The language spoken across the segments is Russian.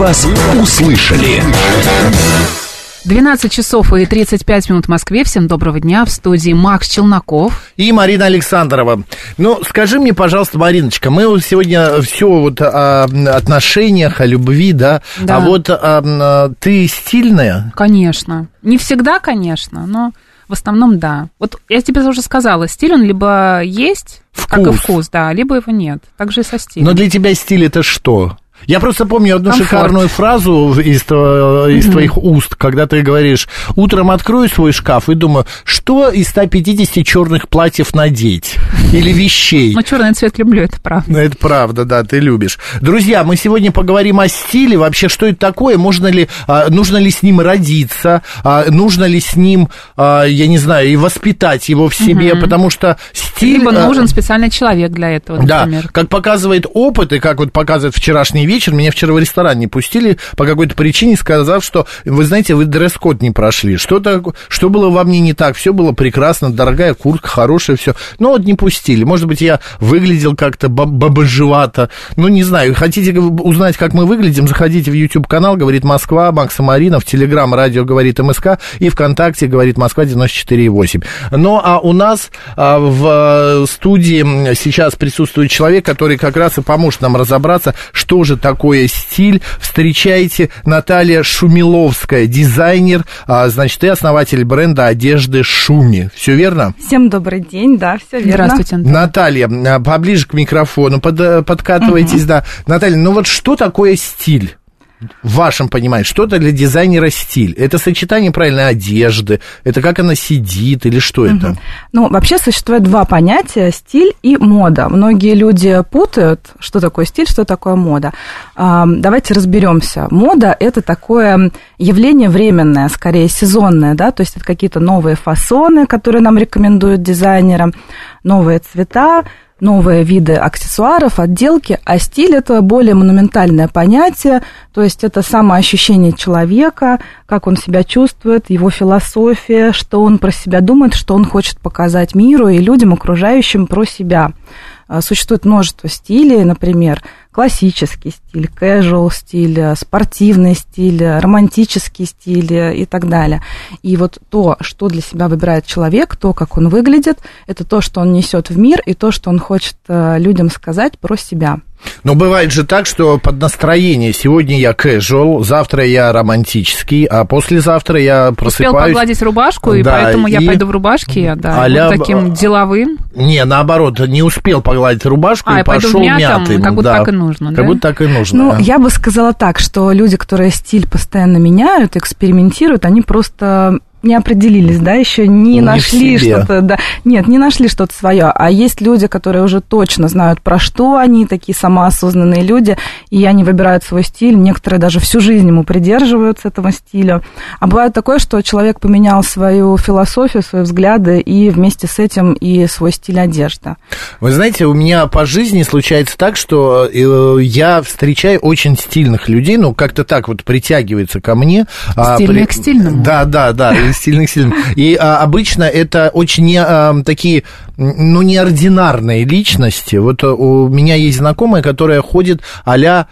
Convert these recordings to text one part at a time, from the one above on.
вас услышали. 12 часов и 35 минут в Москве. Всем доброго дня. В студии Макс Челноков. И Марина Александрова. Ну, скажи мне, пожалуйста, Мариночка, мы вот сегодня все вот о отношениях, о любви, да? Да. А вот а, ты стильная? Конечно. Не всегда, конечно, но в основном да. Вот я тебе уже сказала, стиль он либо есть, как и Вкус. вкус, да, либо его нет. Так же и со стилем. Но для тебя стиль это что? Я просто помню одну Комфорт. шикарную фразу из, тво- из твоих уст, когда ты говоришь, утром открою свой шкаф и думаю, что из 150 черных платьев надеть? Или вещей? Но черный цвет люблю, это правда. Ну, это правда, да, ты любишь. Друзья, мы сегодня поговорим о стиле. Вообще, что это такое? Можно ли, а, нужно ли с ним родиться? А, нужно ли с ним, а, я не знаю, и воспитать его в себе? Потому что стиль... Либо а, нужен специальный человек для этого, да, например. как показывает опыт, и как вот показывает вчерашний вечер, меня вчера в ресторан не пустили по какой-то причине, сказав, что, вы знаете, вы дресс-код не прошли. Что, так, что было во мне не так? Все было прекрасно, дорогая куртка, хорошая, все. Но вот не пустили. Может быть, я выглядел как-то баб- бабожевато. Ну, не знаю. Хотите узнать, как мы выглядим, заходите в YouTube-канал, говорит Москва, Макса Марина, в Телеграм, радио говорит МСК, и ВКонтакте говорит Москва 94,8. Ну, а у нас а, в э, студии сейчас присутствует человек, который как раз и поможет нам разобраться, что же такое стиль. Встречайте Наталья Шумиловская, дизайнер, а, значит, и основатель бренда одежды Шуми. Все верно? Всем добрый день, да, все верно. Здравствуйте, Антон. Наталья, а, поближе к микрофону, под- э, подкатывайтесь, да. Наталья, ну вот что такое стиль? В вашем понимании, что-то для дизайнера стиль. Это сочетание правильной одежды, это как она сидит или что это? Ну, вообще существует два понятия – стиль и мода. Многие люди путают, что такое стиль, что такое мода. Давайте разберемся. Мода – это такое явление временное, скорее сезонное, да, то есть это какие-то новые фасоны, которые нам рекомендуют дизайнерам, новые цвета, новые виды аксессуаров, отделки, а стиль это более монументальное понятие, то есть это самоощущение человека, как он себя чувствует, его философия, что он про себя думает, что он хочет показать миру и людям, окружающим про себя. А, Существует множество стилей, например, классический стиль, casual стиль, э, спортивный стиль, э, романтический стиль и так далее. И вот то, что для себя выбирает человек, то, как он выглядит, это то, что он несет в мир, и то, что он хочет людям сказать про себя. Но бывает же так, что под настроение сегодня я casual, завтра я романтический, а послезавтра я Успел просыпаюсь... погладить рубашку, и Да, поэтому я и пойду в рубашке, да, а-ля вот таким деловым. Не, наоборот, не успел погладить рубашку А, и пошел мятом, мятым. как будто да. так и нужно, Как да? будто так и нужно. Ну, я бы сказала так, что люди, которые стиль постоянно меняют, экспериментируют, они просто не определились, да, еще не, Не нашли что-то, да, нет, не нашли что-то свое. А есть люди, которые уже точно знают, про что они, такие самоосознанные люди, и они выбирают свой стиль. Некоторые даже всю жизнь ему придерживаются этого стиля. А бывает такое, что человек поменял свою философию, свои взгляды, и вместе с этим и свой стиль одежды. Вы знаете, у меня по жизни случается так, что э, я встречаю очень стильных людей, ну, как-то так вот притягивается ко мне. а, Стильные к стильному. Да, да, да, и стильных к стильным. И а, обычно это очень не, а, такие, ну, неординарные личности. Вот а, у меня есть знакомая, которая ходит а-ля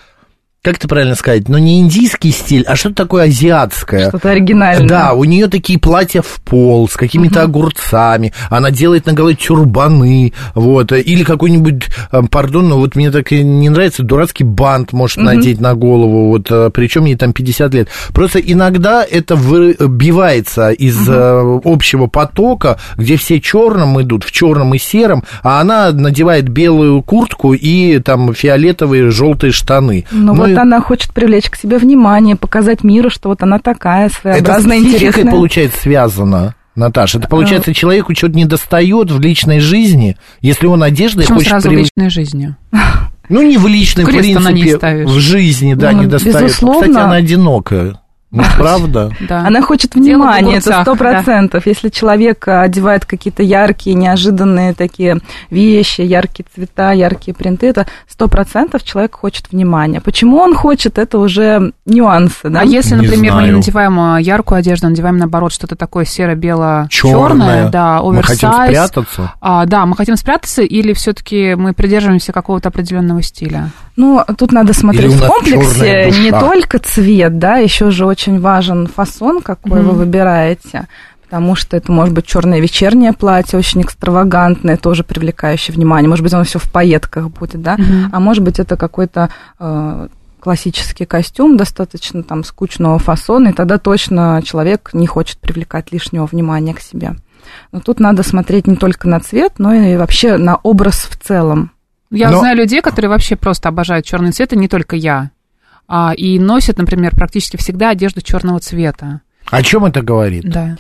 как это правильно сказать, ну не индийский стиль, а что-то такое азиатское. Что-то оригинальное. Да, у нее такие платья в пол с какими-то огурцами. Она делает на голове тюрбаны, вот. Или какой-нибудь, э, пардон, но вот мне так и не нравится, дурацкий бант может надеть на голову, вот. Причем ей там 50 лет. Просто иногда это выбивается из э, общего потока, где все черным идут, в черном и сером, а она надевает белую куртку и там фиолетовые желтые штаны. Ну, вот и- она хочет привлечь к себе внимание, показать миру, что вот она такая Это с своеобразная, интересная. получается, связано. Наташа, это получается, человеку что-то не достает в личной жизни, если он одеждой Почему хочет сразу в привлечь- личной жизни? Ну, не в личной, в принципе, в жизни, да, Ну, не достает. безусловно. Кстати, она одинокая. Ну, правда? Да. Она хочет внимания, это сто процентов. Если человек а, одевает какие-то яркие, неожиданные такие вещи, яркие цвета, яркие принты, это сто процентов человек хочет внимания. Почему он хочет, это уже нюансы, да? А если, Не например, мы не надеваем а, яркую одежду, а надеваем, наоборот, что-то такое серо-бело-черное, да, Мы хотим оверсайз. спрятаться. А, да, мы хотим спрятаться, или все-таки мы придерживаемся какого-то определенного стиля? Ну, тут надо смотреть в комплексе не только цвет, да, еще же очень важен фасон, какой вы Мгм. выбираете. Потому что это может быть черное вечернее платье, очень экстравагантное, тоже привлекающее внимание. Может быть, оно все в пайетках будет, да. Мгм. А может быть, это какой-то э, классический костюм, достаточно там скучного фасона, и тогда точно человек не хочет привлекать лишнего внимания к себе. Но тут надо смотреть не только на цвет, но и вообще на образ в целом. Я Но- знаю людей, которые вообще просто обожают черный цвет, и не только я. А, и носят, например, практически всегда одежду черного цвета. О чем это говорит? Да.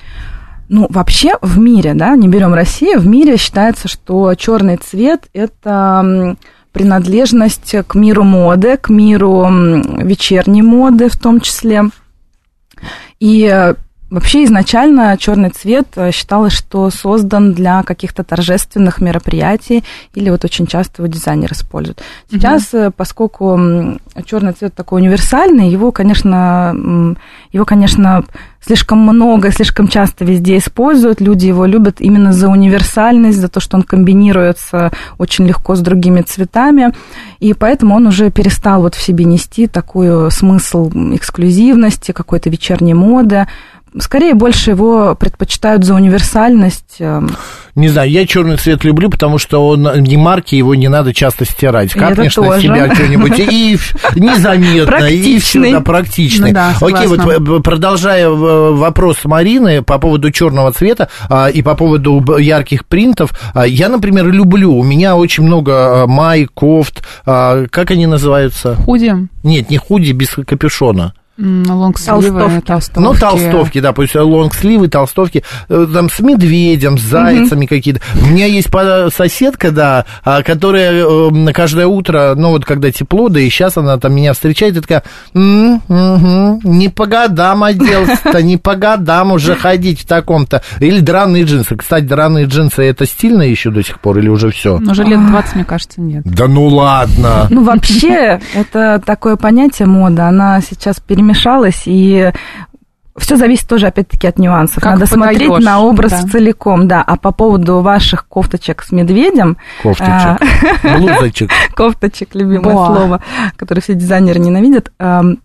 Ну, вообще в мире, да, не берем Россию, в мире считается, что черный цвет это принадлежность к миру моды, к миру вечерней моды в том числе. И вообще изначально черный цвет э, считалось, что создан для каких-то торжественных мероприятий, или вот очень часто его дизайнер использует. Сейчас, э, поскольку черный цвет такой универсальный, его, конечно, его, конечно, слишком много, слишком часто везде используют. Люди его любят именно за универсальность, за то, что он комбинируется очень легко с другими цветами. И поэтому он уже перестал вот в себе нести такой смысл эксклюзивности, какой-то вечерней моды. Скорее, больше его предпочитают за универсальность. эм, Не знаю, я черный цвет люблю, потому что он не марки, его не надо часто стирать. Капнешь на себя что-нибудь и незаметно, и все, Практичный. Ну да, Окей, вот э, продолжая э, вопрос Марины по поводу черного цвета а, и по поводу ярких принтов, а, я, например, люблю, у меня очень много май, кофт, а, как они называются? Худи, Нет, не худи без капюшона. Лонгсливы, Толстовки. толстовки. Ну, толстовки, да, пусть лонгсливы, толстовки, э, там с медведем, с зайцами какие-то. У меня есть по- соседка, да, а, которая э, на каждое утро, ну, вот когда тепло, да и сейчас она там меня встречает и такая, «М, мгм, не по годам оделся-то, не по годам уже ходить в таком-то. Или драные джинсы. Кстати, драные джинсы, это стильно еще до сих пор или уже все? Уже лет 20, мне кажется, нет. Да ну ладно. Ну, вообще, это такое понятие мода, она сейчас перемешалась, и все зависит тоже, опять-таки, от нюансов. Как Надо смотреть подаёшь, на образ да. целиком, да. А по поводу ваших кофточек с медведем, Кофточек, блузочек. кофточек, любимое слово, которое все дизайнеры ненавидят, эм,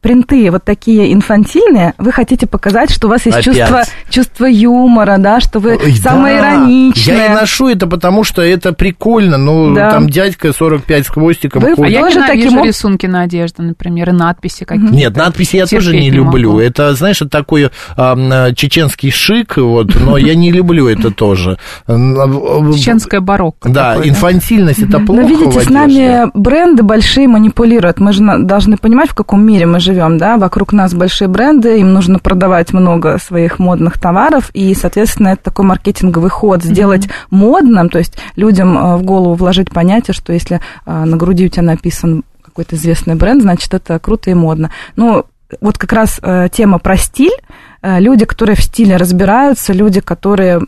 принты вот такие инфантильные, вы хотите показать, что у вас есть Опять. чувство, чувство юмора, да, что вы Ой, самые да. ироничные. Я и ношу это, потому что это прикольно. Ну, Да. там дядька 45 с хвостиком Вы А я Тоже таким об- рисунки на одежде, например, и надписи какие-то. Нет, надписи я тоже не не люблю. могу. Это, знаешь, это такой э, чеченский шик, вот, но я не люблю это тоже. Чеченская барокко. Да, инфантильность это плохо Но видите, с нами бренды большие манипулируют. Мы же должны понимать, в каком мире мы живем, да. Вокруг нас большие бренды, им нужно продавать много своих модных товаров, и, соответственно, это такой маркетинговый ход. Сделать модным, то есть людям э, в голову вложить понятие, что если э, на груди у тебя написан какой-то известный бренд, значит, это круто и модно. Ну, вот как раз э, тема про стиль. Люди, которые в стиле разбираются, люди, которые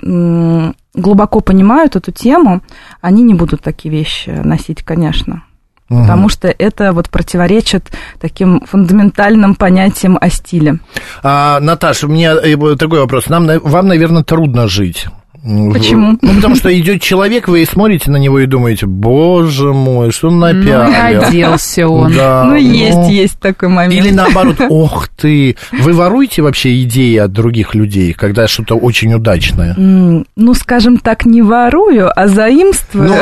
глубоко понимают эту тему, они не будут такие вещи носить, конечно. Потому что это вот противоречит таким фундаментальным понятиям о стиле. А, Наташа, у меня э, такой вопрос. Нам, на- вам, наверное, трудно жить. Почему? Ну, потому что идет человек, вы смотрите на него и думаете, боже мой, что он Ну, напялил. оделся он. Да, ну, есть, ну. есть такой момент. Или наоборот, ох ты. Вы воруете вообще идеи от других людей, когда что-то очень удачное? Ну, скажем так, не ворую, а заимствую. Ну.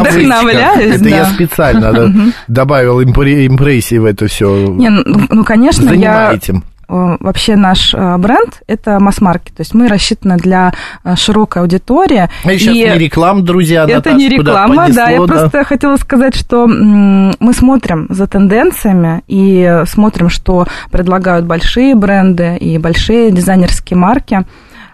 Вдохновляюсь, Это я специально добавил импре- импрессии в это все. Не, ну, ну, конечно, я... Занимаете. Э, Вообще наш э, бренд – это масс-маркет, то есть мы рассчитаны для э, широкой аудитории. А сейчас И- не реклама, друзья. Это не реклама, да. Я понесло, просто хотела сказать, что мы смотрим за тенденциями и смотрим, что предлагают большие бренды и большие дизайнерские марки.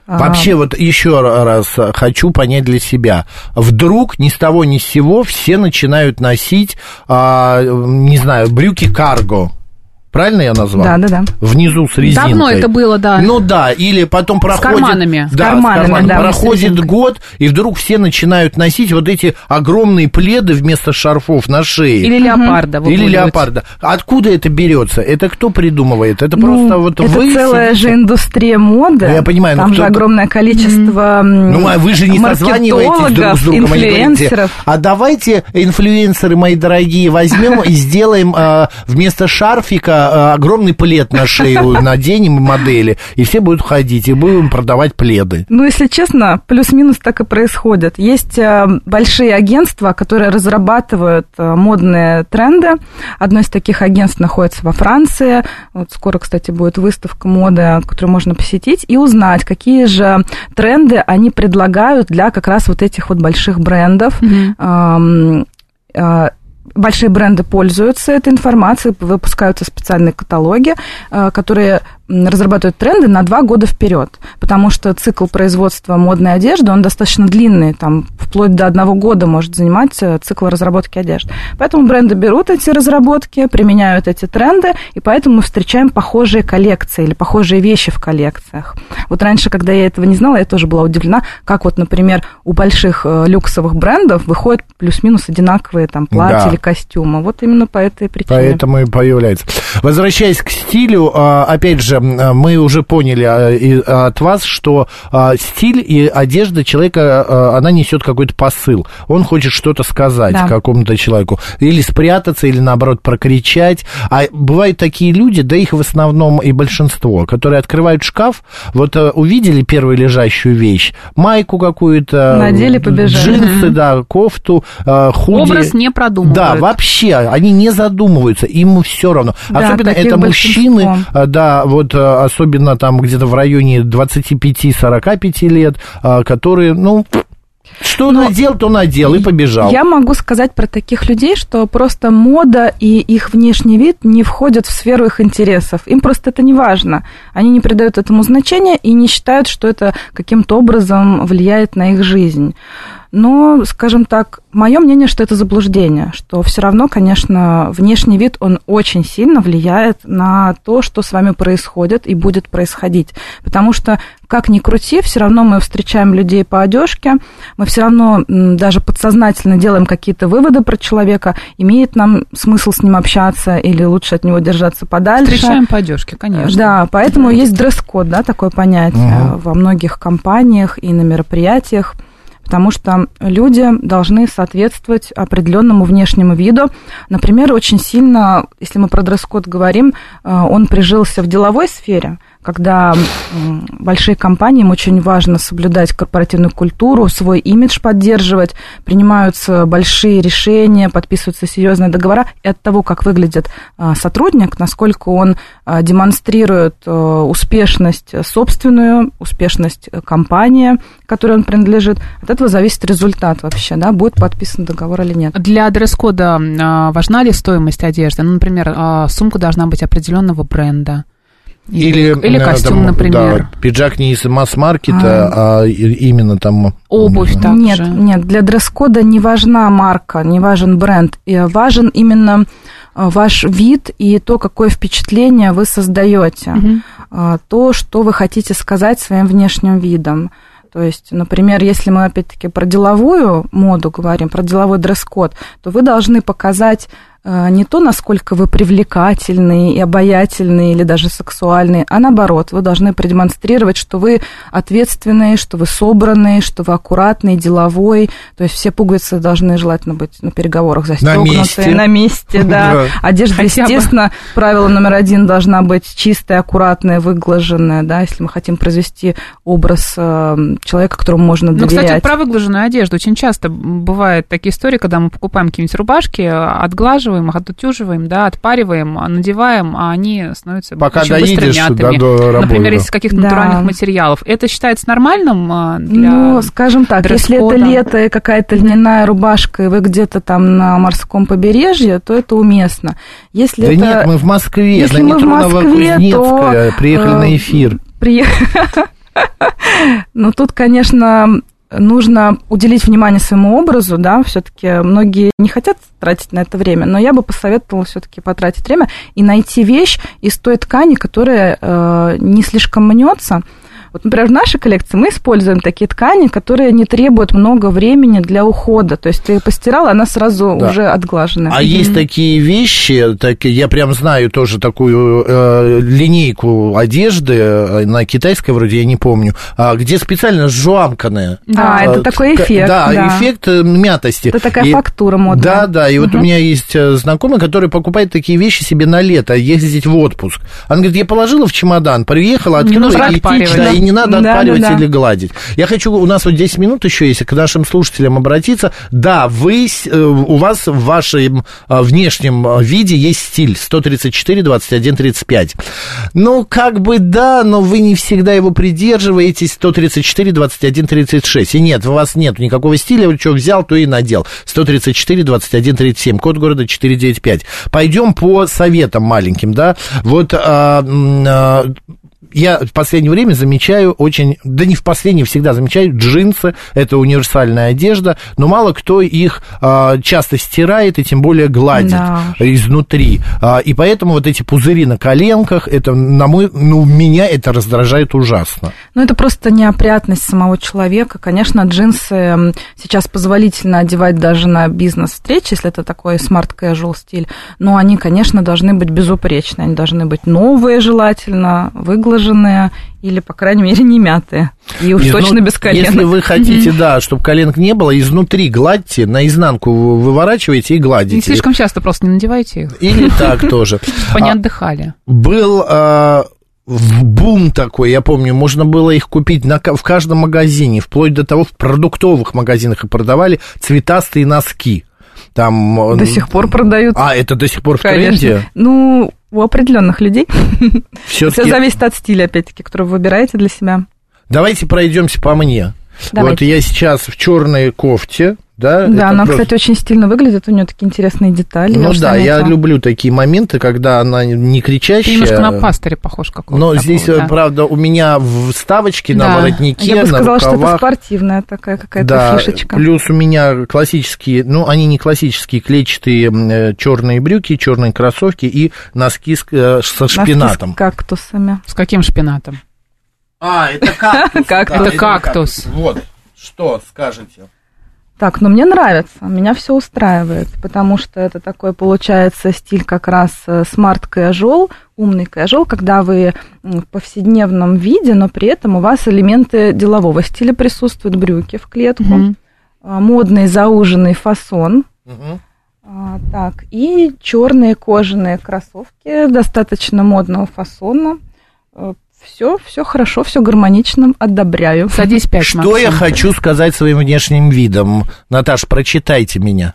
А, Вообще, вот еще раз хочу понять для себя. Вдруг ни с того ни с сего все начинают носить, а, не знаю, брюки карго. Правильно я назвал? Да, да, да. Внизу с резинкой. Давно это было, да. Ну да, или потом проходит... карманами. С Да, карманами, карманами. да, с Проходит год, и вдруг все начинают носить вот эти огромные пледы вместо шарфов на шее. Или леопарда. Или выгуливать. леопарда. Откуда это берется? Это кто придумывает? Это Ну, просто вот это вы целая сидите? же индустрия моды. Ну, я понимаю, но Там же огромное количество Ну, а вы же не созваниваетесь друг с другом, а инфлюенсеров. а давайте, инфлюенсеры мои дорогие, возьмем и сделаем а, вместо шарфика а, огромный плед на шею, наденем модели, и все будут ходить, и будем продавать пледы. Ну, если честно, плюс-минус так и происходит. Есть э, большие агентства, которые разрабатывают э, модные тренды. Одно из таких агентств находится во Франции. Вот скоро, кстати, будет выставка моды, которую можно посетить и узнать, какие же тренды они предлагают для как раз вот этих вот больших брендов. Мгм. Большие бренды пользуются этой информацией, выпускаются специальные каталоги, а, которые разрабатывают тренды на два года вперед, потому что цикл производства модной одежды, он достаточно длинный, там вплоть до одного года может занимать э, цикл разработки одежды. Поэтому бренды берут эти разработки, применяют эти тренды, и поэтому мы встречаем похожие коллекции или похожие вещи в коллекциях. Вот раньше, когда я этого не знала, я тоже была удивлена, как вот, например, у больших э, люксовых брендов выходят плюс-минус одинаковые там платья Да. или костюмы. Вот именно по этой причине. Поэтому и появляется. Возвращаясь к стилю, а, опять же, мы уже поняли а, и от вас, что а, стиль и одежда человека, а, она несет какой-то посыл. Он хочет что-то сказать Да. какому-то человеку. Или спрятаться, или наоборот прокричать. А бывают такие люди, да их в основном и большинство, которые открывают шкаф, вот а, увидели первую лежащую вещь, майку какую-то, Надели, побежали. джинсы, да, кофту, а, худи. Образ не продумывают. Да, вообще, они не задумываются, им все равно. Да, особенно это мужчины, а, да, вот а, особенно там где-то в районе 25-45 лет, а, которые, ну, что надел, то надел и побежал. Я могу сказать про таких людей, что просто мода и их внешний вид не входят в сферу их интересов. Им просто это не важно. Они не придают этому значения и не считают, что это каким-то образом влияет на их жизнь. Но, скажем так, мое мнение, что это заблуждение, что все равно, конечно, внешний вид, он очень сильно влияет на то, что с вами происходит и будет происходить. Потому что, как ни крути, все равно мы встречаем людей по одежке, мы все равно даже подсознательно делаем какие-то выводы про человека, имеет нам смысл с ним общаться или лучше от него держаться подальше. Встречаем по одежке, конечно. Да, поэтому есть дресс-код, да, такое понятие Мгм. во многих компаниях и на мероприятиях, потому что люди должны соответствовать определенному внешнему виду. Например, очень сильно, если мы про дресс-код говорим, э, он прижился в деловой сфере, когда большие компании, им очень важно соблюдать корпоративную культуру, свой имидж поддерживать, принимаются большие решения, подписываются серьезные договора, и от того, как выглядит а, сотрудник, насколько он а, демонстрирует а, успешность собственную, успешность компании, которой он принадлежит, от этого зависит результат вообще, да, будет подписан договор или нет. Для дресс-кода важна ли стоимость одежды? Ну, например, сумка должна быть определенного бренда. Или, или костюм, там, например. да, пиджак не из масс-маркета, а, и- именно там... Обувь, так нет, же. нет, для дресс-кода не важна марка, не важен бренд, и важен именно а, ваш вид и то, какое впечатление вы создаете. А, то, что вы хотите сказать своим внешним видом. То есть, например, если мы опять-таки про деловую моду говорим, про деловой дресс-код, то вы должны показать не то, насколько вы привлекательные и обаятельные или даже сексуальные, а наоборот, вы должны продемонстрировать, что вы ответственные, что вы собранные, что вы аккуратный, деловой. То есть все пуговицы должны желательно быть на переговорах застегнутые, месте. на месте, да. Да. Одежда, Хотя бы. естественно, правило номер один должна быть чистая, аккуратная, выглаженная, да, если мы хотим произвести образ э, человека, которому можно Ну, доверять. кстати, про выглаженную одежду. Очень часто бывают такие истории, когда мы покупаем какие-нибудь рубашки, отглаживаем их, отутюживаем, да, отпариваем, надеваем, а они становятся Пока очень быстро доедешь да, мятыми. до работы. Например, из каких-то Да. натуральных материалов. Это считается нормальным а, для... Ну, скажем так, если это лето и какая-то льняная рубашка, и вы где-то там на морском побережье, то это уместно. Если Да это... нет, мы в Москве, если на мы в Москве, то, приехали э, на эфир. Приехали. Ну, тут, конечно, нужно уделить внимание своему образу, да, все-таки многие не хотят тратить на это время, но я бы посоветовала все-таки потратить время и найти вещь из той ткани, которая э, не слишком мнется, вот, например, в нашей коллекции мы используем такие ткани, которые не требуют много времени для ухода. То есть ты постирала, она сразу да. уже отглаженная. А mm-hmm. есть такие вещи, так, я прям знаю тоже такую э, линейку одежды, э, на китайской вроде, я не помню, а, где специально сжуамканная. Да, а, это такой эффект. Да, да, эффект э, мятости. Это такая и, фактура модная. Да, да, и угу. вот у меня есть э, знакомый, который покупает такие вещи себе на лето, ездить в отпуск. Она говорит, я положила в чемодан, приехала, открыла, и, да, и не надо да, отпаривать да, да. или гладить. Я хочу, у нас вот 10 минут еще есть, к нашим слушателям обратиться. Да, вы, э, у вас в вашем э, внешнем э, виде есть стиль 134, 21, 35. Ну, как бы да, но вы не всегда его придерживаетесь 134, 21, 36. И нет, у вас нет никакого стиля, вы что взял, то и надел. 134, 21, 37, код города 495. Пойдем по советам маленьким, да. Вот а, а, я в последнее время замечаю очень, да не в последнее, всегда замечаю, джинсы, это универсальная одежда, но мало кто их а, часто стирает и тем более гладит да. изнутри. А, и поэтому вот эти пузыри на коленках, это, на мой, ну, меня это раздражает ужасно. Ну, это просто неопрятность самого человека. Конечно, джинсы сейчас позволительно одевать даже на бизнес-встречи, если это такой smart-casual стиль, но они, конечно, должны быть безупречны, они должны быть новые желательно, выглажены выглаженные или, по крайней мере, не мятые. И уж Изну... точно без коленок. Если вы хотите, да, чтобы коленок не было, изнутри гладьте, наизнанку выворачиваете и гладите. Не слишком часто просто не надевайте их. Или так тоже. Чтобы они а, отдыхали. Был а, бум такой, я помню, можно было их купить на, в каждом магазине, вплоть до того, в продуктовых магазинах и продавали цветастые носки. Там... До сих пор продают. А, это до сих пор в Конечно. тренде? Ну, у определенных людей. Все зависит от стиля, опять-таки, который вы выбираете для себя. Давайте пройдемся по мне. Давайте. Вот я сейчас в черной кофте, да? Да, она, просто... кстати, очень стильно выглядит, у нее такие интересные детали. Ну да, я люблю такие моменты, когда она не кричащая. Ты немножко на пастыре похож какой-то. Но такого, здесь, да. правда, у меня вставочки да. на воротнике, Я бы сказала, на рукавах. что это спортивная такая какая-то да, фишечка. плюс у меня классические, ну, они не классические, клетчатые э, черные брюки, черные кроссовки и носки с, э, со шпинатом. Носки с кактусами. С каким шпинатом? А, это кактус. Это кактус. Вот, что скажете? Так, ну мне нравится, меня все устраивает, потому что это такой получается стиль как раз смарт casual, умный casual, когда вы в повседневном виде, но при этом у вас элементы делового стиля присутствуют, брюки в клетку, mm модный зауженный фасон, а, так, и черные кожаные кроссовки достаточно модного фасона, э, все, все хорошо, все гармонично, одобряю. Садись пять, Что Максим. я хочу сказать своим внешним видом? Наташ, прочитайте меня.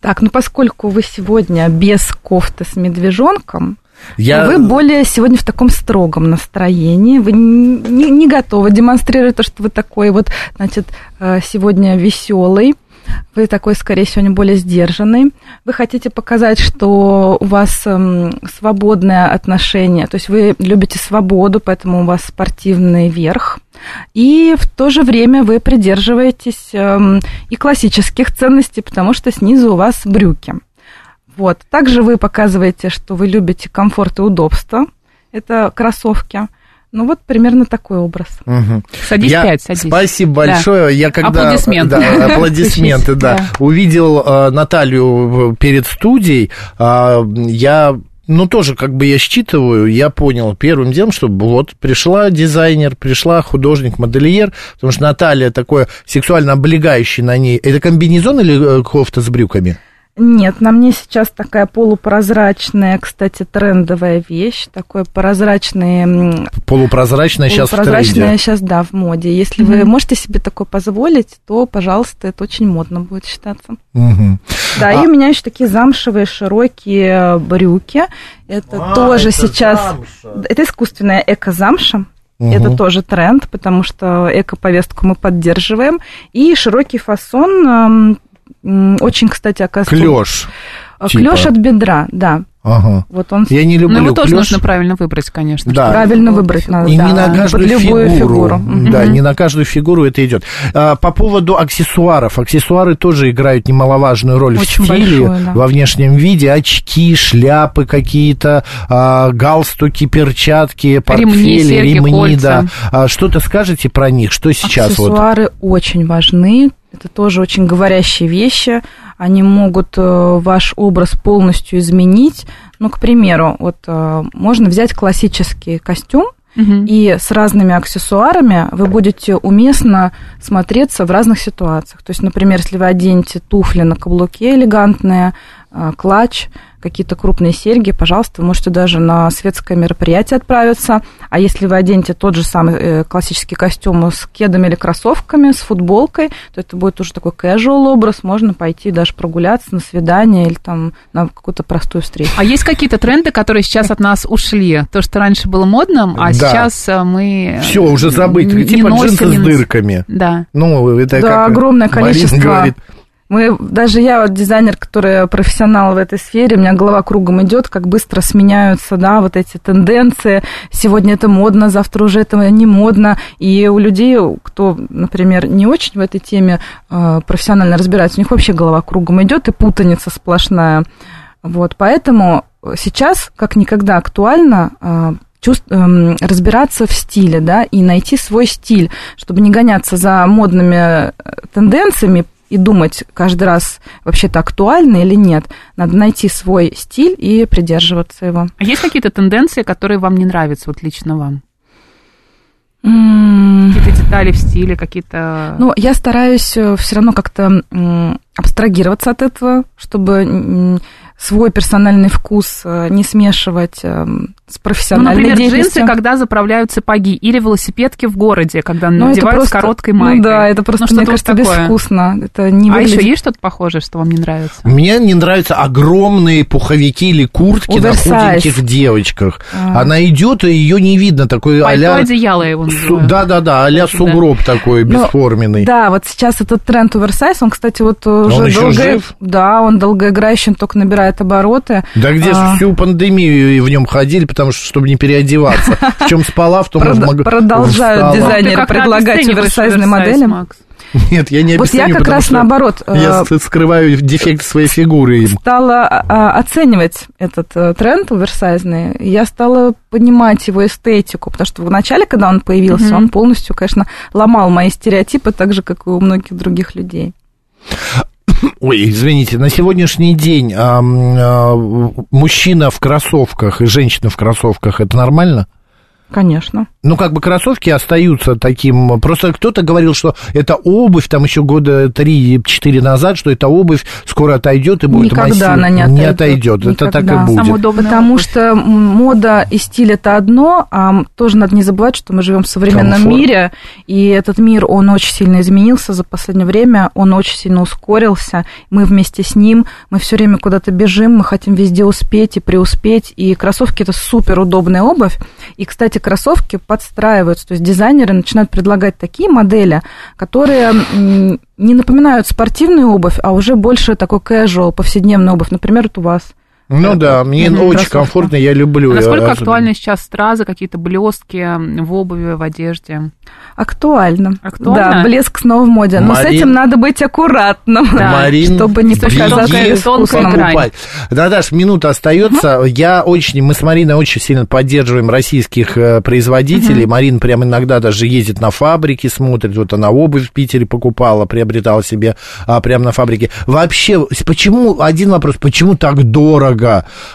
Так, ну поскольку вы сегодня без кофты с медвежонком, я... Вы более сегодня в таком строгом настроении, вы не, не готовы демонстрировать то, что вы такой вот, значит, э, сегодня веселый, вы такой, скорее сегодня более сдержанный. Вы хотите показать, что у вас эм, свободное отношение, то есть вы любите свободу, поэтому у вас спортивный верх. И в то же время вы придерживаетесь эм, и классических ценностей, потому что снизу у вас брюки. Вот. Также вы показываете, что вы любите комфорт и удобство. Это кроссовки. Ну вот примерно такой образ. Угу. Садись я, пять, садись. Спасибо большое. Да. Я когда аплодисменты, да, аплодисменты, да, да. увидел э, Наталью перед студией, э, я ну, тоже как бы я считываю, я понял первым делом, что вот пришла дизайнер, пришла художник, модельер, потому что Наталья такой сексуально облегающий на ней. Это комбинезон или э, кофта с брюками? Нет, на мне сейчас такая полупрозрачная, кстати, трендовая вещь, такой прозрачный... Полупрозрачная сейчас в тренде. сейчас, да, в моде. Если mm-hmm. вы можете себе такое позволить, то, пожалуйста, это очень модно будет считаться. Mm-hmm. Да, а... и у меня еще такие замшевые широкие брюки. Это а, тоже это сейчас... Замша. Это искусственная эко-замша. Угу. Это тоже тренд, потому что эко-повестку мы поддерживаем. И широкий фасон очень, кстати, оказывается... Клеш. Клеш типа. от бедра, да. Ага. Вот он Я не люблю Ну, его тоже нужно правильно выбрать, конечно. Да. правильно выбрать надо. И да, не на каждую любую фигуру. фигуру. Да, не на каждую фигуру это идет. А, по поводу аксессуаров. Аксессуары тоже играют немаловажную роль Очень в стиле, большую, да. во внешнем виде. Очки, шляпы какие-то, а, галстуки, перчатки, портфели, серьги, ремни. кольца. Да. А, что-то скажете про них? Что сейчас вот? Аксессуары очень важны. Это тоже очень говорящие вещи. Они могут э, ваш образ полностью изменить. Ну, к примеру, вот э, можно взять классический костюм, Мгм. и с разными аксессуарами вы будете уместно смотреться в разных ситуациях. То есть, например, если вы оденете туфли на каблуке элегантные, клатч, какие-то крупные серьги, пожалуйста, вы можете даже на светское мероприятие отправиться. А если вы оденете тот же самый э, классический костюм с кедами или кроссовками, с футболкой, то это будет уже такой casual образ, можно пойти даже прогуляться на свидание или там на какую-то простую встречу. А есть какие-то тренды, которые сейчас от нас ушли? То, что раньше было модным, а Да. сейчас э, мы... Все, уже забыть. типа носим, джинсы с дырками. Да. Ну, это Да, как огромное Марина количество. говорит, Мы, даже я, вот дизайнер, который профессионал в этой сфере, у меня голова кругом идет, как быстро сменяются, да, вот эти тенденции. Сегодня это модно, завтра уже это не модно. И у людей, кто, например, не очень в этой теме э, профессионально разбирается, у них вообще голова кругом идет и путаница сплошная. Вот, поэтому сейчас, как никогда, актуально э, эм, разбираться в стиле, да, и найти свой стиль, чтобы не гоняться за модными э, тенденциями и думать каждый раз, вообще это актуально или нет. Надо найти свой стиль и придерживаться его. А есть какие-то тенденции, которые вам не нравятся, вот лично вам? Какие-то детали в стиле, какие-то... Ну, я стараюсь все равно как-то абстрагироваться от этого, чтобы свой персональный вкус э, не смешивать с Ну, профессиональной например, деятельностью. джинсы, когда заправляют сапоги, или велосипедки в городе, когда Ну, надевают с просто- короткой майкой. Ну да, это просто, Ну, что-то мне кажется, такое. безвкусно. Это не А выглядит... еще есть что-то похожее, что вам не нравится? Мне не нравятся огромные пуховики или куртки на Оверсайз. худеньких девочках. А. Она идет, и ее не видно. Такой Пальто а-ля... одеяло его. Да-да-да, а-ля Кстати, да. сугроб такой Ну, бесформенный. Да, вот сейчас этот тренд оверсайз, он, кстати, вот уже еще долго... жив? Да, он долгоиграющий, он только набирает обороты. Да где же А. всю пандемию в нем ходили, потому что, чтобы не переодеваться. В чем спала, в том и в Прод- мог- продолжают дизайнеры раз предлагать оверсайзные оверсайз, модели. Макс. Нет, я не Вот я обесценю, как раз наоборот Я э, с- скрываю дефект своей фигуры им. стала а, оценивать этот э, тренд оверсайзный. Я стала понимать его эстетику, потому что в начале, когда он появился, Мгм. он полностью, конечно, ломал мои стереотипы, так же, как и у многих других людей. Ой, извините, на сегодняшний день а, а, мужчина в кроссовках и женщина в кроссовках это нормально? Конечно. Ну, как бы кроссовки остаются таким. Просто кто-то говорил, что это обувь, там еще года 3-4 назад, что эта обувь скоро отойдет и будет Никогда массив- она не Не отойдет. отойдет. Это так и Никогда. будет. Самое удобное Потому обувь. что мода и стиль это одно, а тоже надо не забывать, что мы живем в современном Комфорт. мире, и этот мир, он очень сильно изменился за последнее время, он очень сильно ускорился, мы вместе с ним, мы все время куда-то бежим, мы хотим везде успеть и преуспеть, и кроссовки это супер удобная обувь, и, кстати, кроссовки подстраиваются, то есть дизайнеры начинают предлагать такие модели, которые не напоминают спортивную обувь, а уже больше такой casual, повседневную обувь, например, вот у вас. Ну да, мне Мгм, очень комфортно, я люблю. А насколько я- актуальны сейчас стразы, какие-то блестки в обуви, в одежде? Актуально. Актуально? Да, блеск снова в моде. Но с Марин- этим надо быть аккуратным, Да. Марин, чтобы не показаться тонкая грань. Наташ, минута остается. Я очень, мы с Мариной очень сильно поддерживаем российских э, производителей. Марина прям иногда даже ездит на фабрики, смотрит. Вот она обувь в Питере покупала, приобретала себе а, прямо на фабрике. Вообще, с- почему, один вопрос, почему так дорого?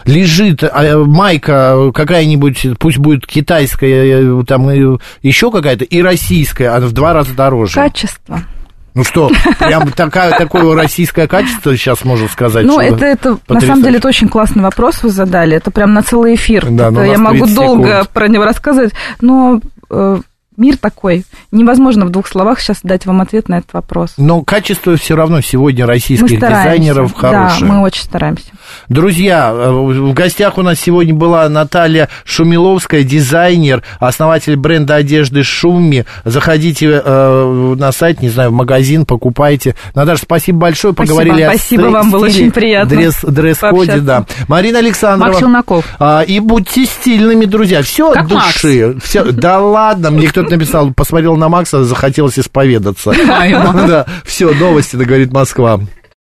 Лежит а, майка какая-нибудь, пусть будет китайская, э, там э, еще какая-то, и российская, она в два раза дороже. Качество. Ну что, прям такая, такое российское качество сейчас можно сказать? Ну, это, это на самом деле, это очень классный вопрос вы задали. Это прям на целый эфир. Да, Это но у я могу 30 долго секунд. про него рассказывать, но э, мир такой. Невозможно в двух словах сейчас дать вам ответ на этот вопрос. Но качество все равно сегодня российских дизайнеров хорошее. Да, мы очень стараемся. Друзья, э, в гостях у нас сегодня была Наталья Шумиловская, дизайнер, основатель бренда одежды Шуми. Заходите э, на сайт, не знаю, в магазин, покупайте. Наташа, спасибо большое, спасибо. поговорили спасибо о вам, было очень приятно. Дресс, дресс-коде, да. Марина Александровна. Макс Челноков. А, и будьте стильными, друзья. Все от души. Все, да ладно, мне кто-то написал, посмотрел на Макса, захотелось исповедаться. Да, все, новости, говорит Москва.